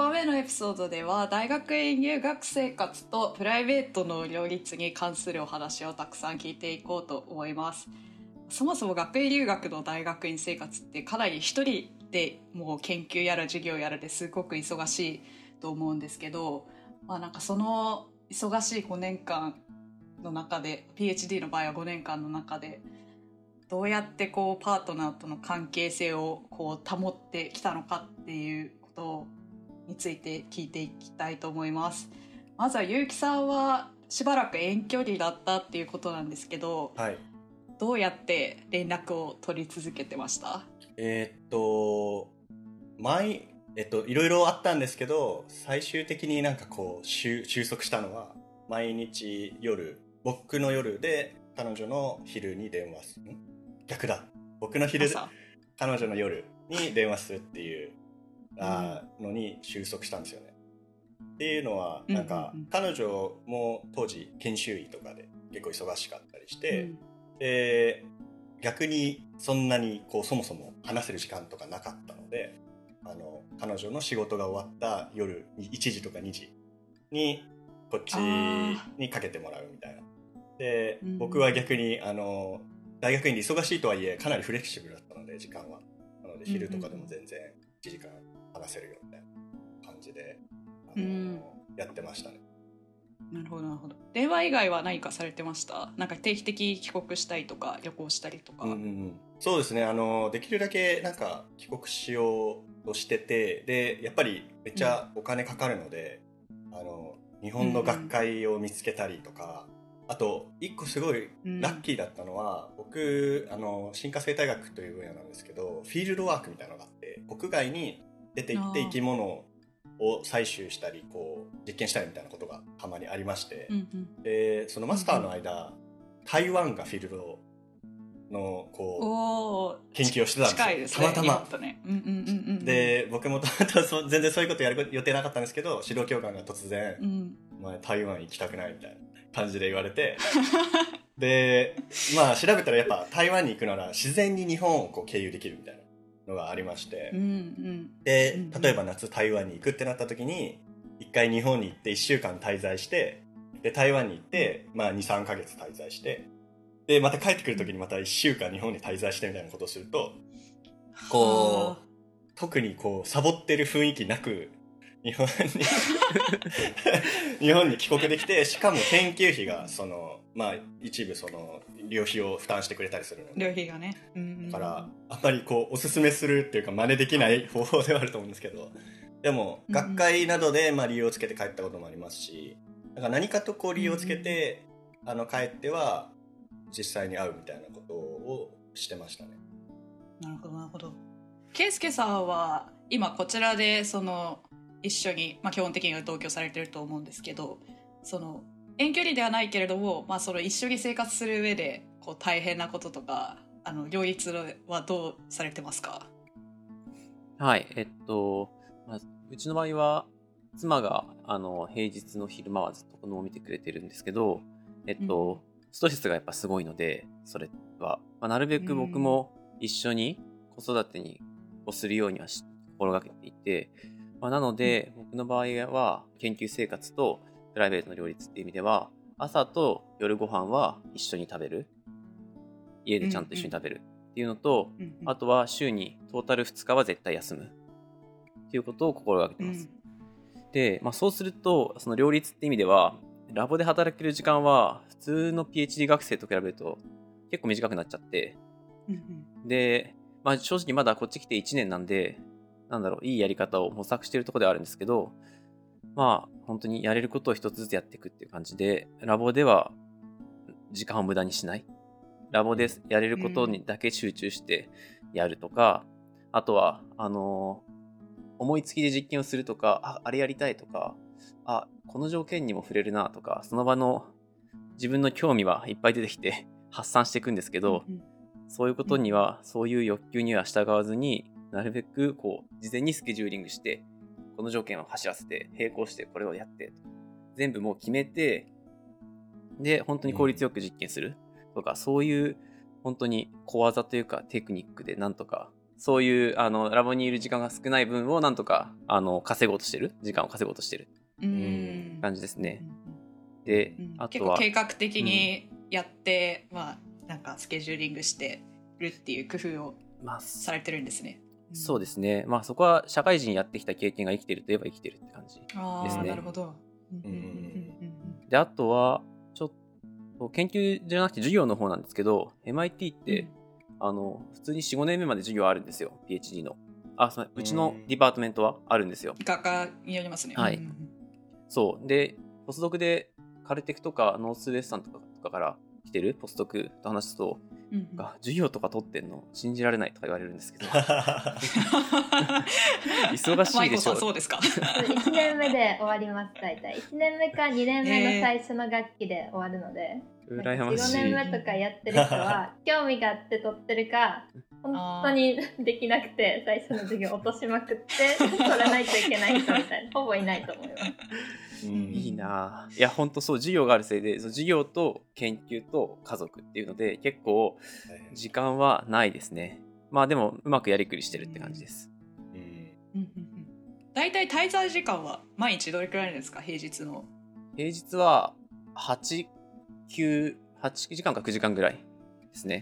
個目のエピソードでは大学院留学生活とプライベートの両立に関するお話をたくさん聞いていこうと思います。そもそも学位留学の大学院生活ってかなり一人でもう研究やら授業やらですごく忙しいと思うんですけど、まあ、なんかその忙しい5年間の中で PhD の場合は5年間の中でどうやってこうパートナーとの関係性をこう保ってきたのかっていうことをについて聞いていきたいと思います。まずは結城さんはしばらく遠距離だったっていうことなんですけど、はい、どうやって連絡を取り続けてました？えー、っと毎えっといろいろあったんですけど最終的になんかこう収束したのは毎日夜僕の夜で彼女の昼に電話する逆だ。僕の昼で彼女の夜に電話するっていうあのに収束したんですよね。っていうのはなんか彼女も当時研修医とかで結構忙しかったりして、うん、で逆にそんなにこうそもそも話せる時間とかなかったのであの彼女の仕事が終わった夜1時とか2時にこっちにかけてもらうみたいな。で、僕は逆にあの大学院で忙しいとはいえかなりフレキシブルだったので時間は。なので昼とかでも全然1時間話せるよみたいな感じで、あのやってましたね。なるほどなるほど。電話以外は何かされてました？なんか定期的帰国したりとか旅行したりとか、うんうん、そうですね。あのできるだけなんか帰国しようとしててでやっぱりめっちゃお金かかるので、うん、あの日本の学会を見つけたりとか、うん、あと一個すごいラッキーだったのは、うん、僕あの進化生態学という分野なんですけどフィールドワークみたいなのがあって国外に出て行って生き物を採集したりこう実験したりみたいなことがたまにありまして、うんうん、でそのマスターの間、台湾がフィールドのこう研究をしてたんですよ、ね、たまたま。ね。うんうんうん、で僕も全然そういうことやる予定なかったんですけど指導教官が突然、うん、お前台湾行きたくないみたいな感じで言われて。でまあ調べたらやっぱ台湾に行くなら自然に日本をこう経由できるみたいなのがありまして、うんうん、で例えば夏台湾に行くってなった時に一回日本に行って1週間滞在してで台湾に行って、まあ、23か月滞在してでまた帰ってくる時にまた1週間日本に滞在してみたいなことをするとこう特にこうサボってる雰囲気なく日本に 日本に帰国できてしかも研究費がそのまあ一部その旅費を負担してくれたりするので。旅費がね、うん、だからあんまりこうおすすめするっていうか真似できない 方法ではあると思うんですけど。でも学会などでまあ理由をつけて帰ったこともありますし。なんか何かとこう理由をつけて、あの帰っては実際に会うみたいなことをしてましたね。なるほどなるほど。圭介さんは今こちらでその一緒に、まあ、基本的には同居されてると思うんですけどその遠距離ではないけれども、まあ、その一緒に生活する上でこう大変なこととかあの両立はどうされてますか？はいえっと、まあ、うちの場合は妻があの平日の昼間はずっと子供を見てくれてるんですけど、えっと、うん、ストレスがやっぱすごいのでそれは、まあ、なるべく僕も一緒に子育てにをするようには心がけていて、まあ、なので、僕の場合は研究生活とプライベートの両立っていう意味では朝と夜ご飯は一緒に食べる。家でちゃんと一緒に食べる。っていうのと、うんうん、あとは週にトータル2日は絶対休む。っていうことを心がけてます、うん、で、まあ、そうするとその両立って意味ではラボで働ける時間は普通の PhD 学生と比べると結構短くなっちゃって、うんうん、で、まあ、正直まだこっち来て1年なんでなんだろう、いいやり方を模索してるところではあるんですけど、まあ、本当にやれることを一つずつやっていくっていう感じで、ラボでは時間を無駄にしない。ラボでやれることにだけ集中してやるとか、うん、あとは、あの思いつきで実験をするとか、あ、あれやりたいとか、あ、この条件にも触れるなとか、その場の自分の興味はいっぱい出てきて発散していくんですけど、うん、そういうことには、そういう欲求には従わずに、なるべくこう事前にスケジューリングしてこの条件を走らせて並行してこれをやって全部もう決めてで本当に効率よく実験する。とか、そういう本当に小技というかテクニックでなんとかそういうあのラボにいる時間が少ない分をなんとかあの稼ごうとしてる。時間を稼ごうとしてる。うん。感じですね。で、うん。あとは結構計画的にやって、まあなんかスケジューリングしてるっていう工夫をまあ、されてるんですね。そうですね。まあそこは社会人やってきた経験が生きてるといえば生きてるって感じ。ですねなるほど。うんうんうんで、あとは、ちょっと研究じゃなくて授業の方なんですけど、MIT っうんて、あの、普通に4、5年目まで授業あるんですよ。PhD の。あ、そううちの department はあるんですよ。学科によりますね。はいうんうんそう。で、ポスドクで Caltech とか Northwestern とかとかから来てるポスドクと話すと、が授業とか取ってんの信じられないとか言われるんですけど、忙しいでしょんそうですか。1年目で終わります大体。1年目か2年目の最初の学期で終わるので、45羨ましい。年目とかやってる人は 興味があって取ってるか本当にできなくて最初の授業落としまくって取らないといけない人みたいな。ほぼいないと思います。うんいいな。ぁいやほんとそう授業があるせいでそう授業と研究と家族っていうので結構時間はないですね。まあでもうまくやりくりしてるって感じです。うん。うんうんうん。大体滞在時間は毎日どれくらいですか？平日の。平日は89 8時間か9時間ぐらいですうね、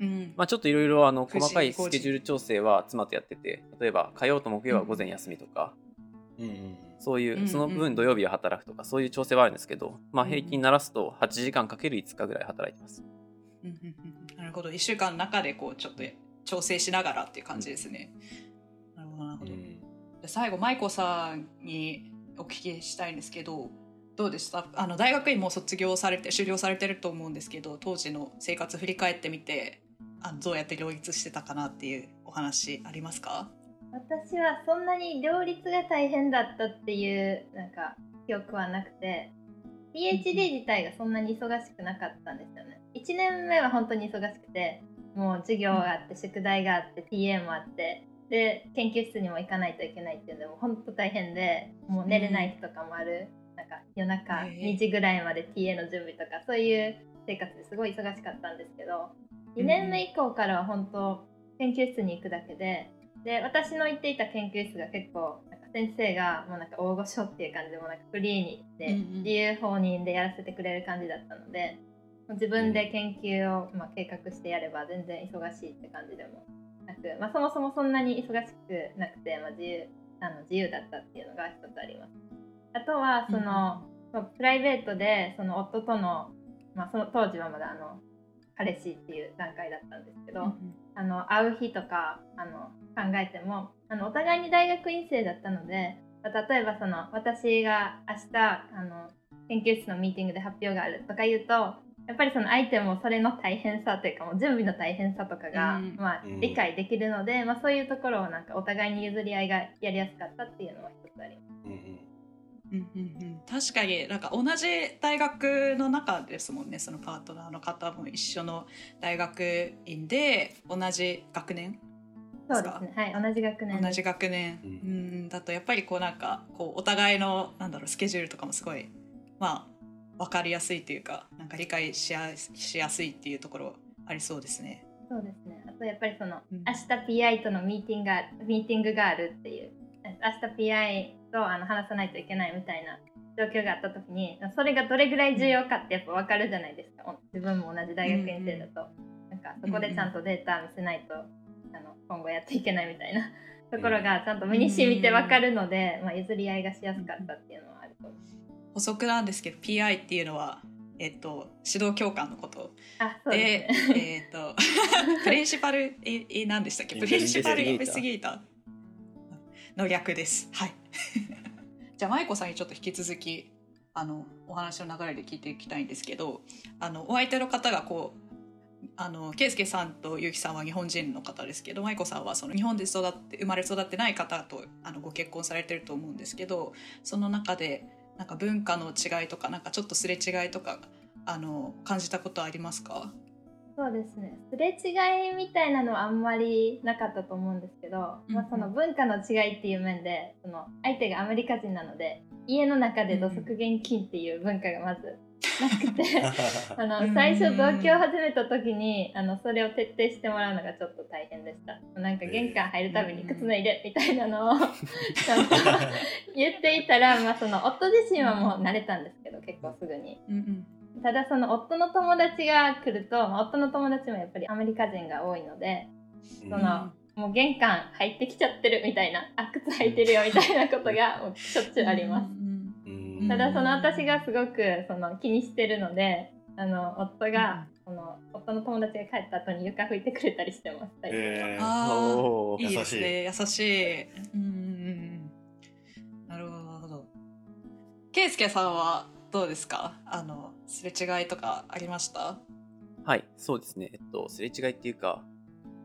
ん。うん。まあちょっといろいろあの9時細かい5時。スケジュール調整は妻とやってて例えば火曜と木曜は午前休みとか、うんうんそういうその分土曜日は働くとかそういう調整はあるんですけど、まあ平均ならすと8時間かける5日ぐらい働いてます。うんうんうんなるほど。1週間の中でこうちょっと調整しながらっていう感じですね。なるほどなるほど。最後舞子さんにお聞きしたいんですけどどうでした？あの大学院もう卒業されて修了されてると思うんですけど当時の生活振り返ってみてあのどうやって両立してたかなっていうお話ありますか？私はそんなに両立が大変だったっていうなんか記憶はなくて PhD 自体がそんなに忙しくなかったんですよね。1年目は本当に忙しくてもう授業があって宿題があって TA もあってで研究室にも行かないといけないっていうのでも本当大変でもう寝れない日とかもある、なんか夜中へえ。2時ぐらいまで TA の準備とかそういう生活ですごい忙しかったんですけど2年目以降からは本当研究室に行くだけでで私の行っていた研究室が結構先生がもうなんか大御所っていう感じでもうなんかフリーに行ってうんうん自由放任でやらせてくれる感じだったのでもう自分で研究をまあ計画してやれば全然忙しいって感じでもなく、まあ、そもそもそんなに忙しくなくて、まあ、自由あの自由だったっていうのが一つあります。あとはその、まあプライベートでその夫との,、まあ、その当時はまだあの彼氏っていう段階だったんですけど、あの会う日とかあの考えてもあのお互いに大学院生だったのでまあ例えばその私が明日あの研究室のミーティングで発表があるとか言うとやっぱりその相手もそれの大変さというかもう準備の大変さとかが、うん。まあうん、理解できるので、まあ、そういうところをなんかお互いに譲り合いがやりやすかったっていうのは一つあります。うんうんうんうんうん。確かになんか同じ大学の中ですもんねそのパートナーの方も一緒の大学院で同じ学年？そうですね。はい同じ学年。同じ学年、ううんん、だとやっぱりこうなんかこうお互いのなんだろうスケジュールとかもすごいまあ分かりやすいというかなんか理解しやしやすいっていうところありそうですね。そうですね。あとやっぱりその、うん。明日 PI とのミーティングがミーティングがあるっていう明日 PI とあの話さないといけないみたいな状況があった時にそれがどれぐらい重要かってやっぱ分かるじゃないですか。自分も同じ大学院生だと、なんかそこでちゃんとデータ見せないと、あの今後やっていけないみたいな ところがちゃんと身に染みて分かるので、まあ、譲り合いがしやすかったっていうのはあると思います。補足なんですけど PI っていうのは、えっと、指導教官のこと。あそうでね。えっと プリンシパルええ何でしたっけ？プリンシパルインベスティゲーターの略です。はい。じゃあ舞子さんにちょっと引き続きあのお話の流れで聞いていきたいんですけどあのお相手の方がこうあの圭介さんと結城さんは日本人の方ですけど舞子さんはその日本で育って生まれ育ってない方とあのご結婚されてると思うんですけどその中でなんか文化の違いとかなんかちょっとすれ違いとかあの感じたことありますか？そそうですね。すれ違いみたいなのはあんまりなかったと思うんですけど、うんまあ、その文化の違いっていう面でその相手がアメリカ人なので家の中で土足現金っていう文化がまずなくて あのうん最初同居を始めた時にあのそれを徹底してもらうのがちょっと大変でした。なんか玄関入るたびに靴脱いでみたいなのを 言っていたら、まあ、その夫自身はもう慣れたんですけど結構すぐに。うんうんただその夫の友達が来ると、まあ夫の友達もやっぱりアメリカ人が多いのでうん。そのもう玄関入ってきちゃってるみたいなあ靴履いてるよみたいなことがもうしょっちゅうあります。うん。うんただその私がすごくその気にしてるのであの夫が、その夫の友達が帰った後に床拭いてくれたりしてます。えー。あおー。あいいですね。優しい。うんうんうんなるほどなるほど。圭介さんはどうですか？あのすれ違いとかありました？はい、そうですね。えっと、すれ違いっていうか、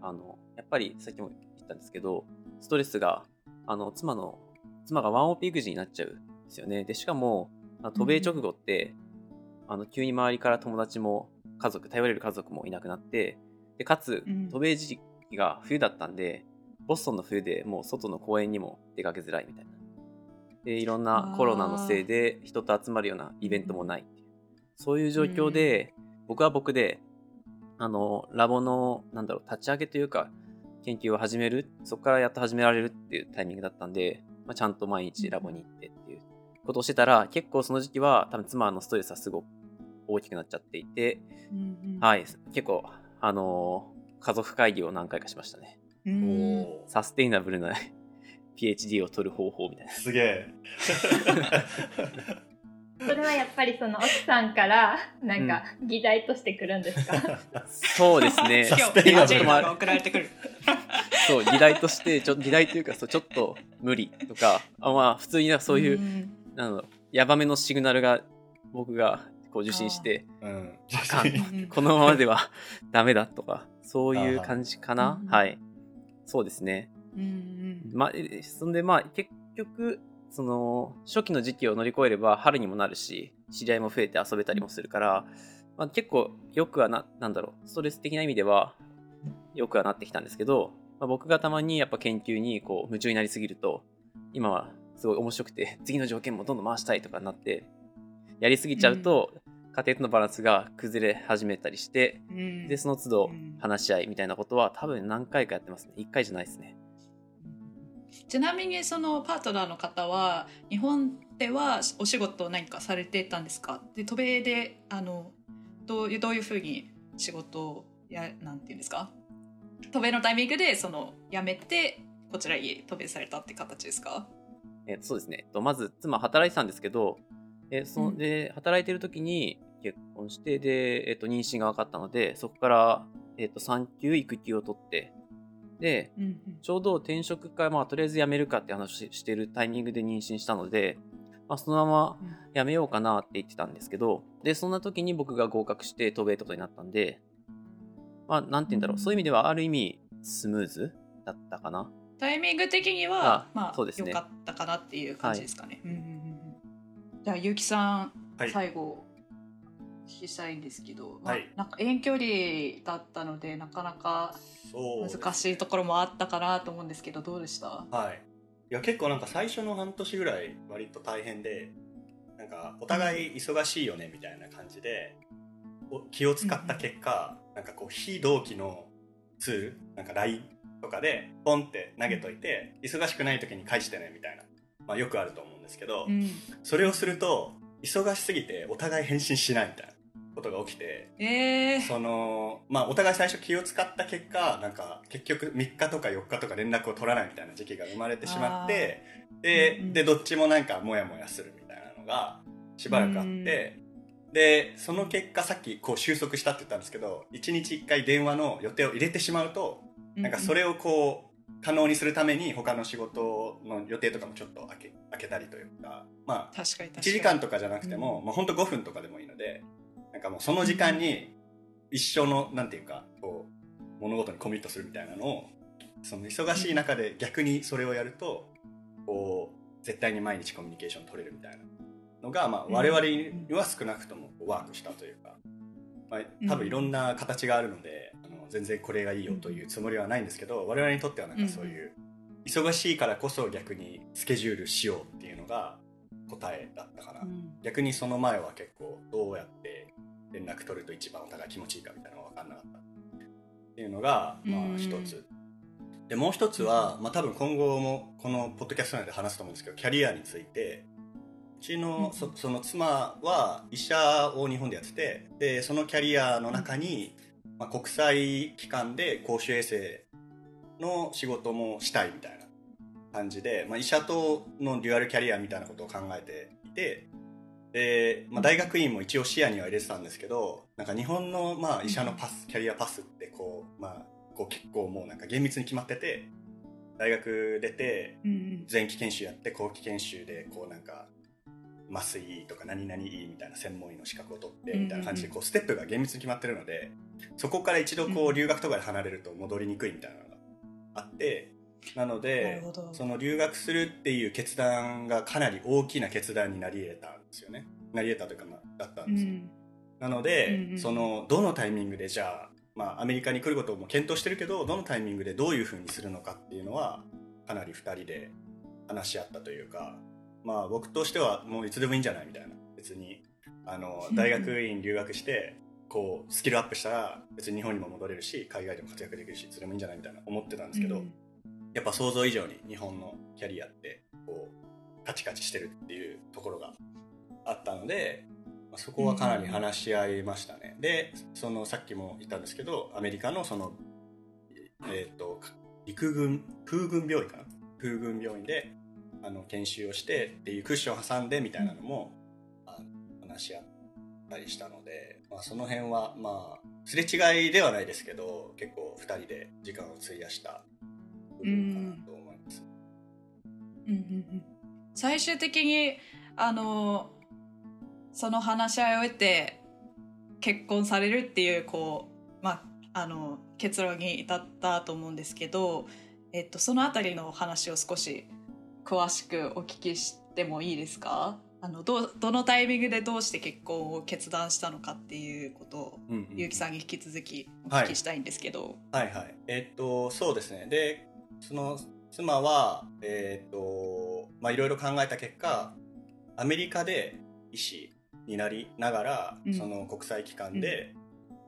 あの、やっぱりさっきも言ったんですけど、ストレスが、あの、妻の、妻がワンオペ育児になっちゃうんですよね。で、しかも、渡米直後って、あの、急に周りから友達も家族、頼れる家族もいなくなって、で、かつうん、渡米時期が冬だったんで、ボストンの冬でもう外の公園にも出かけづらいみたいな。で、いろんなコロナのせいで人と集まるようなイベントもない。そういう状況で、僕は僕で、あの、ラボの、なんだろう、立ち上げというか、研究を始める、そこからやっと始められるっていうタイミングだったんで、まあ、ちゃんと毎日ラボに行ってっていう。ことをしてたら、結構その時期は、多分妻のストレスはすごく大きくなっちゃっていて、うんはい、結構、あの家族会議を何回かしましたね。サステイナブルな PhD を取る方法みたいな。すげえ それはやっぱりその奥さんからなんか議題としてくるんですか、そうですね。今日ジェイが送られてくる。そう、議題として、ちょ議題というかそう、ちょっと無理とか、あまあ、普通になんかそういう、ん。なんだろう、ヤバめのシグナルが僕がこう受信して、うん。あかん。うん このままでは ダメだとか、そういう感じかな？うん。はい。そうですね。うんうん。まあ、えそんでまあ、結局、その、初期の時期を乗り越えれば春にもなるし、知り合いも増えて遊べたりもするから、まあ、結構よくはな、なんだろう、ストレス的な意味では、よくはなってきたんですけど、まあ、僕がたまにやっぱ研究にこう夢中になりすぎると、今はすごい面白くて、次の条件もどんどん回したいとかになって、やりすぎちゃうと、家庭とのバランスが崩れ始めたりして、で、その都度話し合いみたいなことは多分何回かやってますね。1回じゃないですね。ちなみにそのパートナーの方は日本ではお仕事を何かされてたんですか？で渡米であのどういうどういうふうに仕事をやなんていうんですか？渡米のタイミングでその辞めてこちらに渡米されたって形ですか？えそうですね。えっとまず、妻働いてたんですけど、えそのうん。で働いてる時に結婚して、で、えっと、妊娠が分かったので、そこから、えっと、産休、育休を取って、で、うんちょうど転職か、まあ、とりあえず辞めるかって話してるタイミングで妊娠したので、まあ、そのまま辞めようかなって言ってたんですけど、で、そんな時に僕が合格して渡米ってことになったんで、まあ、なんて言うんだろう、うん。そういう意味ではある意味、スムーズだったかな。タイミング的にはあまあそうですね。良かったかなっていう感じですかね。うんうんうんうん。じゃあ結城さん、はい。最後きしたいんですけど、まあなんか遠距離だったのでなかなか難しいところもあったかなと思うんですけどどうでしたはいいや結構なんか最初の半年ぐらい割と大変でなんかお互い忙しいよねみたいな感じで気を使った結果、なんかこう非同期のツールなんか LINE とかでポンって投げといて忙しくない時に返してねみたいな、まあ、よくあると思うんですけど、うんそれをすると忙しすぎてお互い返信しないみたいなことが起きてえー、そのまあお互い最初気を使った結果なんか結局3日とか4日とか連絡を取らないみたいな時期が生まれてしまってで,、うんうん。でどっちもなんかモヤモヤするみたいなのがしばらくあって、でその結果さっきこう収束したって言ったんですけど1日1回電話の予定を入れてしまうとなんかそれをこう可能にするために他の仕事の予定とかもちょっと開け開けたりというかまあ確かに確かに。1時間とかじゃなくても、うんまあ、ほんと5分とかでもいいのでなんかもうその時間に一生のなんていうかこう物事にコミットするみたいなのをその忙しい中で逆にそれをやるとこう絶対に毎日コミュニケーション取れるみたいなのが、まあ、うん我々には少なくともワークしたというかまあ、多分いろんな形があるので、あの全然これがいいよというつもりはないんですけど、我々にとってはなんかそういう忙しいからこそ逆にスケジュールしようっていうのが答えだったかな、逆にその前は結構どうやって連絡取ると一番お互い気持ちいいかみたいなのが分かんなかった。っていうのがまあ一つ、でもう一つは、まあ、多分今後もこのポッドキャスト内で話すと思うんですけどキャリアについてうちのそその妻は医者を日本でやっててでそのキャリアの中に、まあ、国際機関で公衆衛生の仕事もしたいみたいな感じで、まあ、医者とのデュアルキャリアみたいなことを考えていてで、まあ、大学院も一応視野には入れてたんですけどなんか日本のまあ医者のパスキャリアパスってこう、まあ、こう結構もうなんか厳密に決まってて大学出て前期研修やって後期研修でこうなんか麻酔とか何々いいみたいな専門医の資格を取ってみたいな感じでこうステップが厳密に決まってるのでそこから一度こう留学とかで離れると戻りにくいみたいなのがあってなのでその留学するっていう決断がかなり大きな決断になり得たんですよね。なり得たというか、まあ、だったんですよ、なので、そのどのタイミングでじゃあまあ、アメリカに来ることも検討してるけどどのタイミングでどういうふうにするのかっていうのはかなり2人で話し合ったというか、まあ、僕としてはもういつでもいいんじゃないみたいな別にあの大学院留学してこうスキルアップしたら別に日本にも戻れるし海外でも活躍できるしいつでもいいんじゃないみたいな思ってたんですけど、やっぱ想像以上に日本のキャリアってこうカチカチしてるっていうところがあったのでそこはかなり話し合いましたね。でそのさっきも言ったんですけどアメリカのその、えーと、陸軍空軍病院かな？空軍病院であの研修をしてっていうクッション挟んでみたいなのも、うん、話し合ったりしたので、まあ、その辺はまあすれ違いではないですけど結構2人で時間を費やしたうんうんうん、最終的にあのその話し合いを得て結婚されるっていうこう、まあ、あの結論に至ったと思うんですけど、えっと、その辺りの話を少し詳しくお聞きしてもいいですかあのどどのタイミングでどうして結婚を決断したのかっていうことを、うんうん、結城さんに引き続きお聞きしたいんですけど。はい、はい、はい、えー、っとそうですねでその妻はえー、っとまあいろいろ考えた結果アメリカで医師になりながら、うん、その国際機関で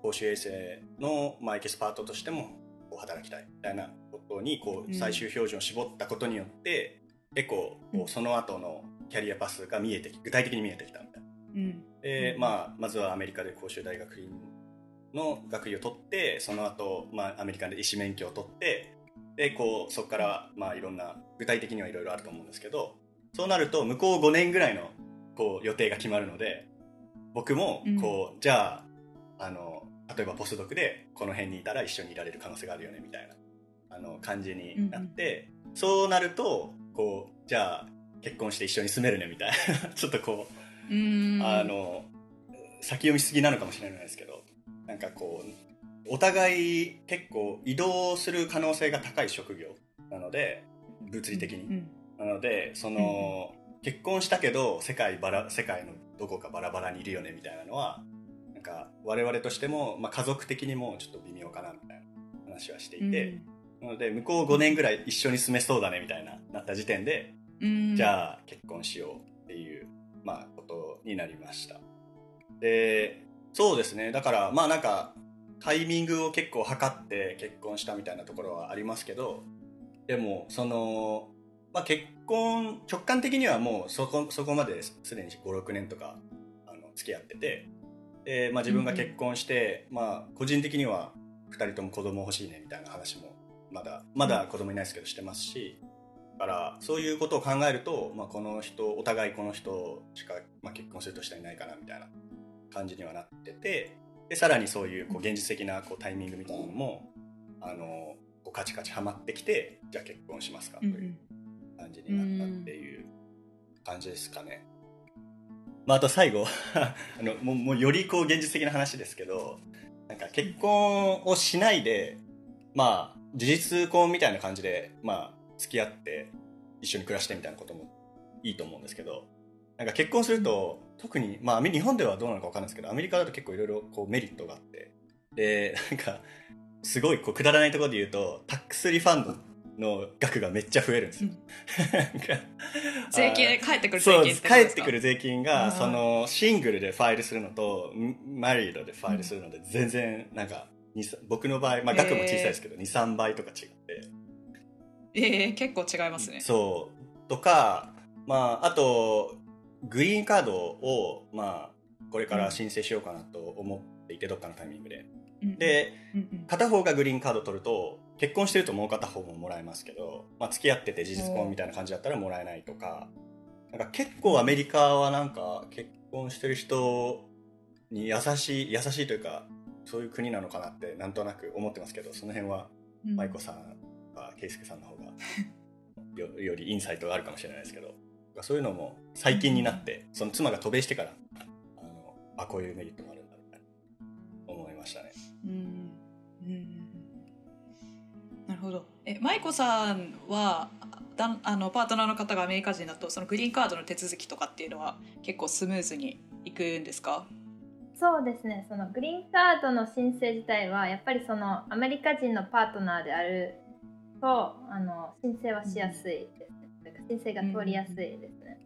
公衆衛生の、まあ、エキスパートとしても働きたいみたいなことにこう最終標準を絞ったことによって、結構こうその後のキャリアパスが見えて具体的に見えてきたみたいな。うん、で、まあ、まずはアメリカで公衆大学院の学位を取ってその後、まあアメリカで医師免許を取ってでこうそこからまあいろんな具体的にはいろいろあると思うんですけどそうなると向こう5年ぐらいのこう予定が決まるので僕もこう、うん、じゃああの例えばポスドクでこの辺にいたら一緒にいられる可能性があるよねみたいなあの感じになって、うん、そうなるとこうじゃあ結婚して一緒に住めるねみたいな ちょっとこうあの先読みすぎなのかもしれないですけどなんかこうお互い結構移動する可能性が高い職業なので物理的に、うん、なのでその、結婚したけど世界バラ世界のどこかバラバラにいるよねみたいなのはなんか我々としても、まあ、家族的にもちょっと微妙かなみたいな話はしていて、うん、なので向こう5年ぐらい一緒に住めそうだねみたいななった時点で、うん、じゃあ結婚しようっていう、まあ、ことになりました。でそうですね。だからまあなんかタイミングを結構測って結婚したみたいなところはありますけどでもそのまあ、結婚直感的にはもうそこそこまですでに56年とかあの付き合っててで、まあ、自分が結婚して、うん、まあ、個人的には2人とも子供欲しいねみたいな話もまだまだ子供いないですけどしてますしだからそういうことを考えると、まあ、この人お互いこの人しか、まあ、結婚するとしていないかなみたいな感じにはなっててでさらにそういうこう現実的なこうタイミングみたいなのもあのこうカチカチはまってきてじゃあ結婚しますかという。うん感じになったっていう感じですかね。まあ、あと最後 あのもうもうよりこう現実的な話ですけどなんか結婚をしないでまあ事実婚みたいな感じでまあ付き合って一緒に暮らしてみたいなこともいいと思うんですけどなんか結婚すると特にまあ日本ではどうなのかわかんないですけどアメリカだと結構いろいろこうメリットがあって。でなんかすごいこうくだらないところで言うとタックスリファンドの額がめっちゃ増えるんですよ。税金返ってくる税金返ってくる税金あがー。そのシングルでファイルするのとマリードでファイルするので全然なんか僕の場合、まあ、額も小さいですけど、23倍とか違って。ええ結構違いますね。そう。とかまああとグリーンカードをまあこれから申請しようかなと思っていて、どっかのタイミングで。うんで片方がグリーンカード取ると結婚してるともう片方ももらえますけど、まあ、付き合ってて事実婚みたいな感じだったらもらえないとかなんか結構アメリカはなんか結婚してる人に優しい優しいというかそういう国なのかなってなんとなく思ってますけどその辺はうん。舞子さんは圭介さんの方が よよりインサイトがあるかもしれないですけどそういうのも最近になってその妻が渡米してからあのあこういうメリットもあるんだみたいな思いましたね。うんうんなるほど。え舞子さんはだあのパートナーの方がアメリカ人だとそのグリーンカードの手続きとかっていうのは結構スムーズにいくんですか？そうですね。そのグリーンカードの申請自体はやっぱりそのアメリカ人のパートナーであるとあの申請はしやすいです申請が通りやすいですね、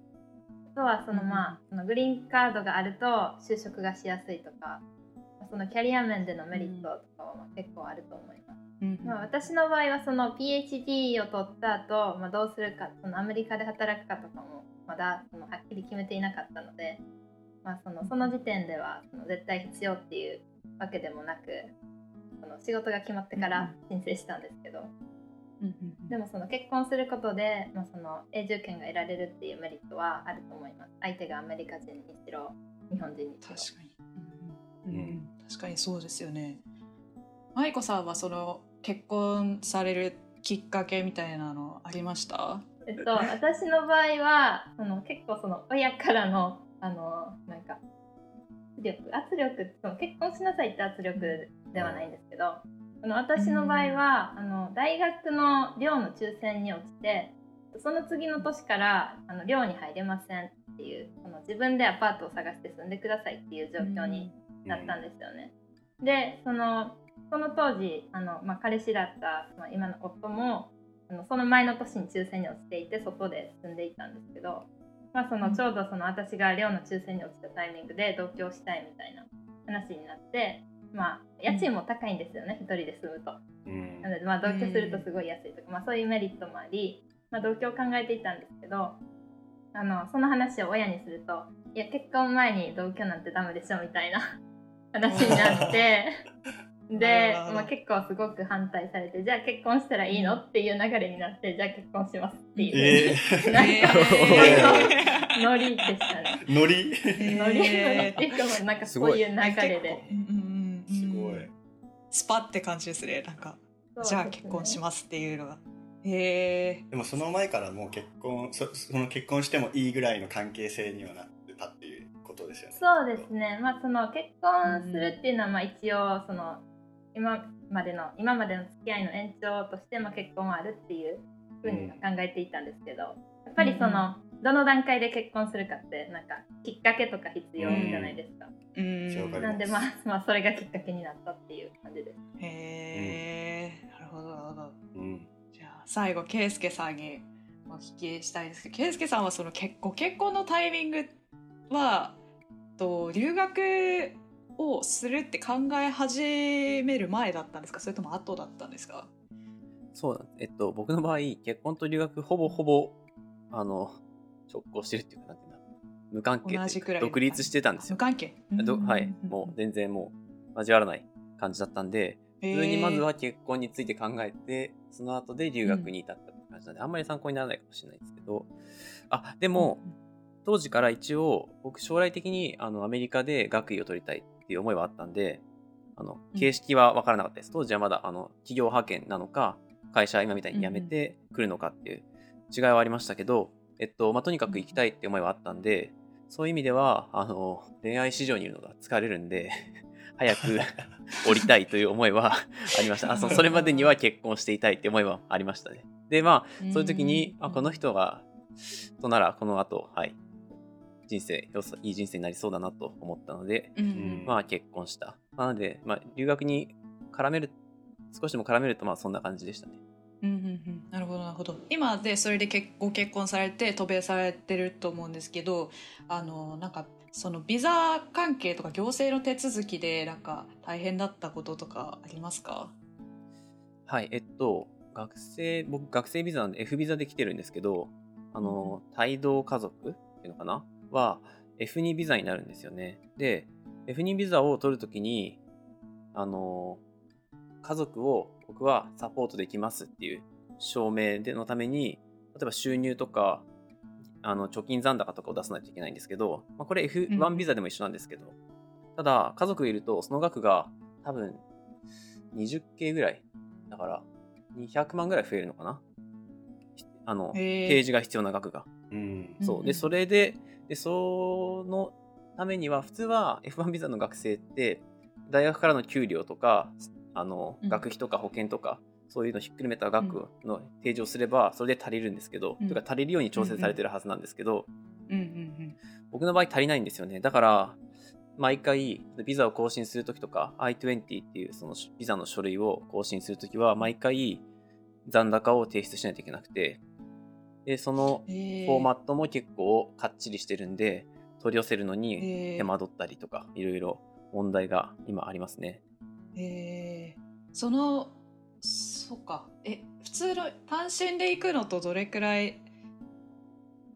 あとはその、うんまあそのグリーンカードがあると就職がしやすいとかそのキャリア面でのメリットとかはまあ結構あると思います、うんまあ、私の場合はその PhD を取った後、まあどうするかそのアメリカで働くかとかもまだそのはっきり決めていなかったので、まあ、そのその時点ではその絶対必要っていうわけでもなくその仕事が決まってから申請したんですけど、でもその結婚することで、まあ、その永住権が得られるっていうメリットはあると思います。相手がアメリカ人にしろ日本人にしろ。確かに、うんうん。うん確かにそうですよね。舞子さんはその結婚されるきっかけみたいなのありました？えっと、私の場合はその結構その親からのあのなんか圧力圧力その結婚しなさいって圧力ではないんですけど、あの私の場合は、あの大学の寮の抽選に落ちてその次の年からあの寮に入れませんっていうその自分でアパートを探して住んでくださいっていう状況になったんですよね。でそのその当時あの、まあ、彼氏だったその今の夫もあのその前の年に抽選に落ちていて外で住んでいたんですけど、まあ、そのちょうどその私が寮の抽選に落ちたタイミングで同居したいみたいな話になって、まあ、家賃も高いんですよね、一人で住むと。うん。なので、まあ、同居するとすごい安いとか、まあ、そういうメリットもあり、まあ、同居を考えていたんですけどあのその話を親にするといや結婚前に同居なんてダメでしょみたいな 話になって でまあ、結構すごく反対されてじゃあ結婚したらいいのっていう流れになってじゃあ結婚しますっていう、えなんかえノリでしたね。ー、ノリ？ーノリ？ノリ？っていうかもうなんかそういう流れで。スパって感じですね。なんかじゃあ結婚しますっていうのが。へえでもその前からもう結婚そその結婚してもいいぐらいの関係性にはなってたっていうことですよね。そうですね、まあ、その結婚するっていうのはまあ一応その今までの今までの付き合いの延長としてまあ結婚はあるっていうふうには考えていたんですけど、やっぱりその、どの段階で結婚するかってなんかきっかけとか必要じゃないですか、うん。なんでまあまあそれがきっかけになったっていう感じです。へえなるほどなるほど。うん。じゃあ最後圭介さんにお聞きしたいんですけど圭介さんはその結ご結婚のタイミングはと留学をするって考え始める前だったんですか？それとも後だったんですか？そうなんです。えっと、僕の場合、結婚と留学、ほぼほぼ、あの、直行してるっていうか、なんていうんだ無関係独立してたんですよ。無関係。どはい。もう全然もう、交わらない感じだったんで、普通にまずは結婚について考えて、その後で留学に至ったって感じなんで、あんまり参考にならないかもしれないですけど、あ、でも、当時から一応、僕将来的にあのアメリカで学位を取りたいっていう思いはあったんで、あのうん。形式は分からなかったです。当時はまだあの企業派遣なのか、会社今みたいに辞めてくるのかっていう違いはありましたけど、えっと、まあ、とにかく行きたいって思いはあったんで、そういう意味では、あの、恋愛市場にいるのが疲れるんで、早く 降りたいという思いは ありました。あそそれまでには結婚していたいって思いはありましたね。で、まあ、そういう時に、あ、この人が、となら、この後、はい、人生良さいい人生になりそうだなと思ったので、まあ結婚した。なので、まあ、留学に絡める少しでも絡めるとまあそんな感じでしたね。うんうんうん。なるほどなるほど。今でそれで結ご結婚されて渡米されてると思うんですけどあのなんかそのビザ関係とか行政の手続きでなんか大変だったこととかありますか？はい、えっと、学生、僕学生ビザなんで F ビザで来てるんですけど、あの、帯同家族っていうのかな？は F2 ビザになるんですよね。で、F2 ビザを取るときに、あの、家族を僕はサポートできますっていう証明でのために、例えば収入とか、あの貯金残高とかを出さないといけないんですけど、まあ、これうん。F1 ビザでも一緒なんですけど、ただ家族がいるとその額が多分 20K ぐらい。だから200万ぐらい増えるのかな？あの、提示が必要な額が。うん。う。んそう。で、それで、で、そのためには、普通は F1 ビザの学生って、大学からの給料とか、あの、うん。学費とか保険とか、そういうのひっくるめた額の提示をすれば、それで足りるんですけど、うん。とか足りるように調整されてるはずなんですけど、うんうん僕の場合足りないんですよね。だから、毎回、ビザを更新するときとか、I20 っていうそのビザの書類を更新するときは、毎回残高を提出しないといけなくて、で、そのフォーマットも結構かっちりしてるんで、取り寄せるのに手間取ったりとか、いろいろ問題が今ありますね。えー。そのそうか。え普通の単身で行くのとどれくらい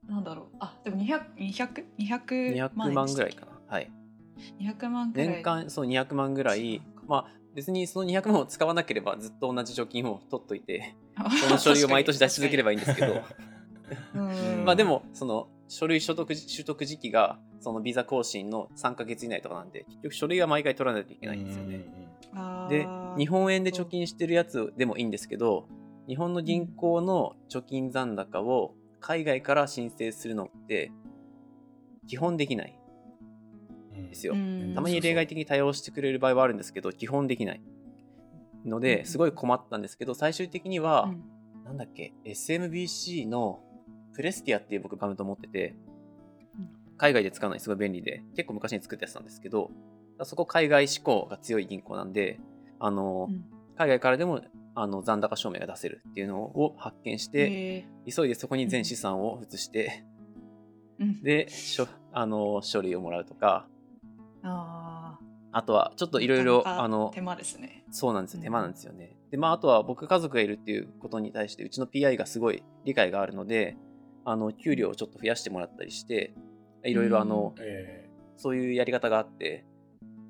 なんだろう。あでも200200 200 200万ぐらいかな。はい。200万ぐらい。年間、そう200万ぐらい。まあ、別にその200万を使わなければずっと同じ貯金を取っといて、そ その書類を毎年出し続ければいいんですけど、うん。まあでも、その書類所得取得時期が、そのビザ更新の3ヶ月以内とかなんで、結局書類は毎回取らないといけないんですよね。で、日本円で貯金してるやつでもいいんですけど、日本の銀行の貯金残高を海外から申請するのって、基本できないんですよ。うん。たまに例外的に対応してくれる場合はあるんですけど、基本できない。のうん。で、すごい困ったんですけど、最終的には、うん。なんだっけ、SMBC のプレスティアっていう僕バウンド持っててうん、海外で使うのにすごい便利で、結構昔に作ったやつなんですけど、そこ海外志向が強い銀行なんで、あの、うん。海外からでもあの残高証明が出せるっていうのを発見して、へ急いでそこに全資産を移して、ーうん。で、しょあの書類をもらうとか、ああとはちょっーといろいろ、手、間ですね。そうなんですよ、うん。手間なんですよね。で、まあ、あとは僕家族がいるっていうことに対して、うちの PI がすごい理解があるので、あの、給料をちょっと増やしてもらったりして、いろいろあの、え。そういうやり方があって、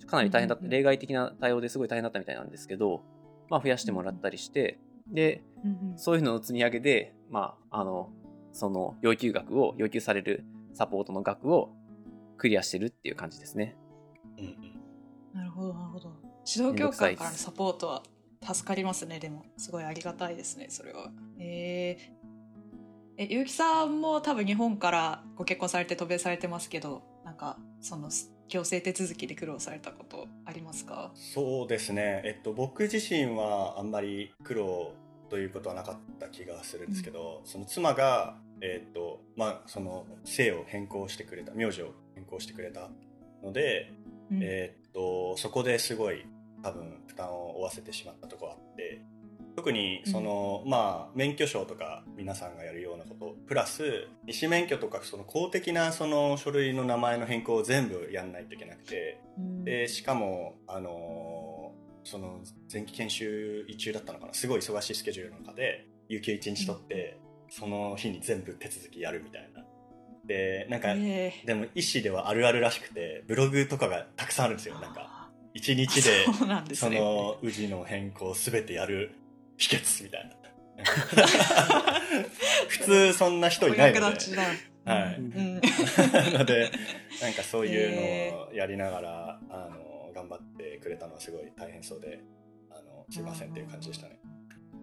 かなり大変だった、例外的な対応ですごい大変だったみたいなんですけど、まあ、増やしてもらったりして、で、そういうのの積み上げで、まあ、あの、その要求額を、要求されるサポートの額をクリアしてるっていう感じですね。ーうんうん。なるほどなるほど。指導協会からのサポートは助かりますねでも。すごいありがたいですねそれは。えー、え結城さんも多分日本からご結婚されて渡米されてますけどなんかその行政手続きで苦労されたことありますか？そうですね、えっと、僕自身はあんまり苦労ということはなかった気がするんですけど、その妻が、えっとまあ、その姓を変更してくれた名字を変更してくれたので、うん。えーっとそこですごい多分負担を負わせてしまったところあって特にその、まあ免許証とか皆さんがやるようなことプラス医師免許とかその公的なその書類の名前の変更を全部やんないといけなくてうん。でしかもあのその前期研修中だったのかな？すごい忙しいスケジュールの中で有給1日取って、その日に全部手続きやるみたいな。でなんか、えーでも医師ではあるあるらしくてブログとかがたくさんあるんですよ。なんか1日でそね。の氏の変更すべてやる秘訣みたいな。普通そんな人いないので。はい。うん。なのでなんかそういうのをやりながら、あの頑張ってくれたのはすごい大変そうであのすいませんっていう感じでしたね。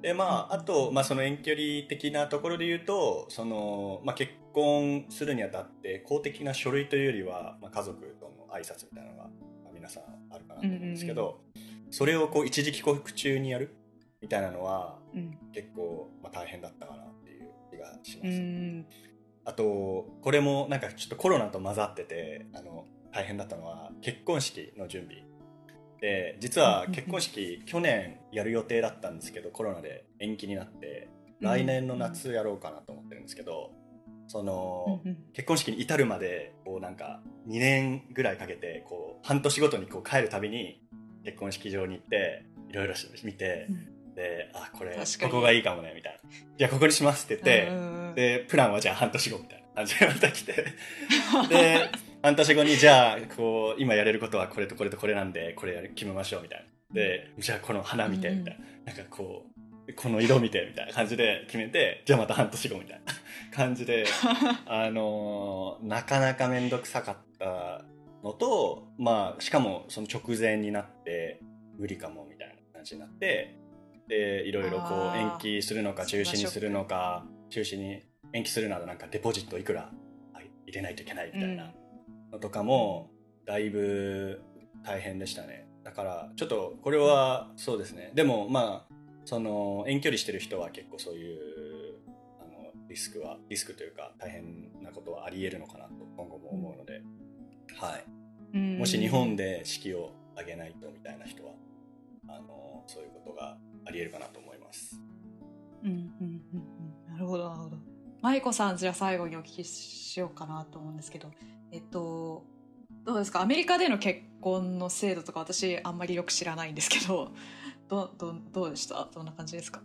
でまああと、まあ、その遠距離的なところで言うとその、まあ、結婚するにあたって公的な書類というよりは、まあ、家族との挨拶みたいなのが、まあ、皆さんあるかなと思うんですけど、それをこう一時帰国中にやるみたいなのはうん。結構、まあ、大変だったかなっていう気がしうます。ん。あとこれもなんかちょっとコロナと混ざっててあの大変だったのは結婚式の準備で実は結婚式去年やる予定だったんですけどコロナで延期になって来年の夏やろうかなと思ってるんですけどその結婚式に至るまでこうなんか2年ぐらいかけてこう半年ごとにこう帰るたびに結婚式場に行っていろいろ見て、であこれここがいいかもねみたいな。じゃあここにしますって言ってでプランはじゃあ半年後みたいな感じでまた来て。で半年後にじゃあこう今やれることはこれとこれとこれなんでこれ決めましょうみたいな。でじゃあこの花見てみたいな、なんかこうこの色見てみたいな感じで 決めてじゃあまた半年後みたいな。感じで あのー、なかなか面倒くさかったのとまあしかもその直前になって無理かもみたいな感じになってでいろいろこう延期するのか中止にするのか中止に延期するならなんかデポジットいくら入れないといけないみたいなのとかもだいぶ大変でしたね。だからちょっとこれはそうですね。でもまあその遠距離してる人は結構そういうあのリスクはリスクというか大変なことはありえるのかなと今後も思うので、うん、はい、もし日本で式を挙げないとみたいな人はあのそういうことがありえるかなと思います。うんうんうんうん、なるほどなるほど。舞子さんじゃあ最後にお聞きしようかなと思うんですけど、えっとどうですか？アメリカでの結婚の制度とか私あんまりよく知らないんですけど、どどどうでした？どんな感じですか？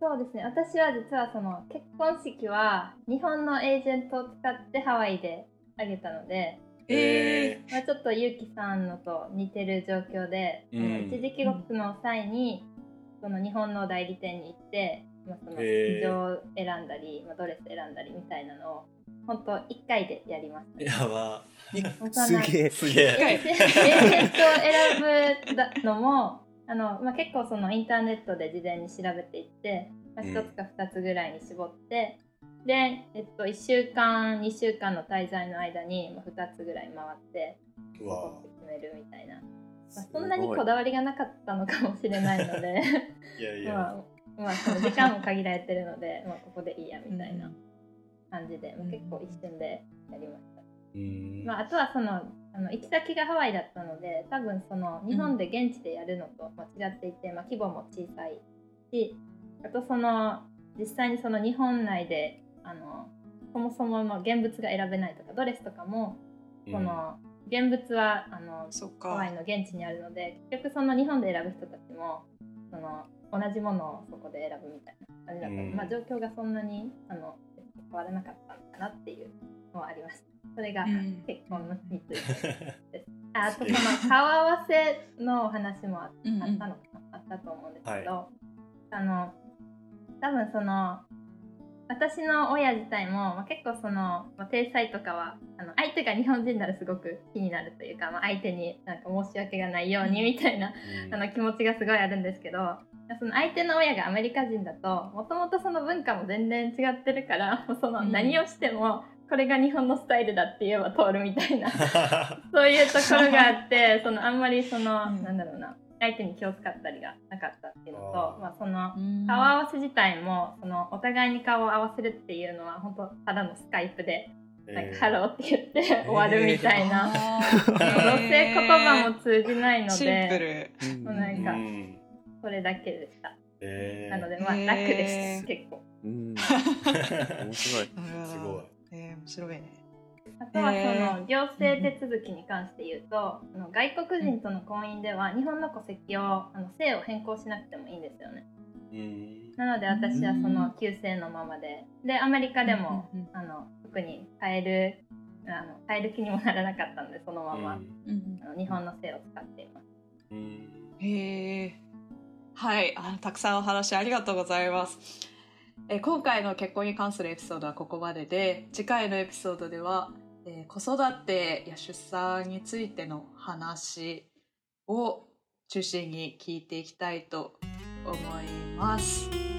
そうですね。私は実はその結婚式は日本のエージェントを使ってハワイであげたので、えー。まあ、ちょっとゆうきさんのと似てる状況で、うん、一時帰国の際にその日本の代理店に行って、まあ、その式場を選んだり、まあ、ドレス選んだりみたいなのを本当一回でやりました。やば。すげえ。すげえ。エージェントを選ぶのもあの、まあ、結構そのインターネットで事前に調べていって、まあ、1つか2つぐらいに絞って、うん、で、えっと、1週間2週間の滞在の間に、まあ、2つぐらい回って決めるみたいな。まあ、そんなにこだわりがなかったのかもしれないので。いやいや。まあ、まあ、その時間も限られてるので、まあ、ここでいいやみたいな感じで、まあ、結構一瞬でやりました。まあ、あとはそのあの行き先がハワイだったので多分その日本で現地でやるのと違っていて、まあ、規模も小さいしあとその実際にその日本内であのそもそもの現物が選べないとかドレスとかもその、現物はあのハワイの現地にあるので結局その日本で選ぶ人たちもその同じものをそこで選ぶみたいな。感じだったので、まあ、状況がそんなにあの変わらなかったのかなっていうのはありました。それが結婚のについてです。あとその顔合わせの話もあったのかな、あったと思うんですけど、はい、あの多分その私の親自体も、まあ、結構その、まあ、体裁とかはあの相手が日本人ならすごく気になるというか、まあ、相手になんか申し訳がないようにみたいな、うん、あの気持ちがすごいあるんですけどその相手の親がアメリカ人だともともとその文化も全然違ってるからその何をしてもこれが日本のスタイルだって言えば通るみたいな そういうところがあってそのあんまりその、うん、なんだろうな相手に気を使ったりがなかったっていうのとまあ、その顔合わせ自体もそのお互いに顔を合わせるっていうのは本当ただのスカイプで。なんかハローって言って終わるみたいな、えー、どうせ言葉も通じないのでシンプル。もうなんかそれだけでした、えー、なのでまあ楽です、えー、結構 面白い。すごい。えー、面白いね。あとはその行政手続きに関して言うと、あの外国人との婚姻では日本の戸籍をあの姓を変更しなくてもいいんですよね。なので私はその旧姓のままで。でアメリカでも、あの特に変えるあの変える気にもならなかったのでそのまま、あの日本の姓を使っています。へえはい。あたくさんお話ありがとうございます。えー、今回の結婚に関するエピソードはここまでで次回のエピソードでは、えー、子育てや出産についての話を中心に聞いていきたいと思います。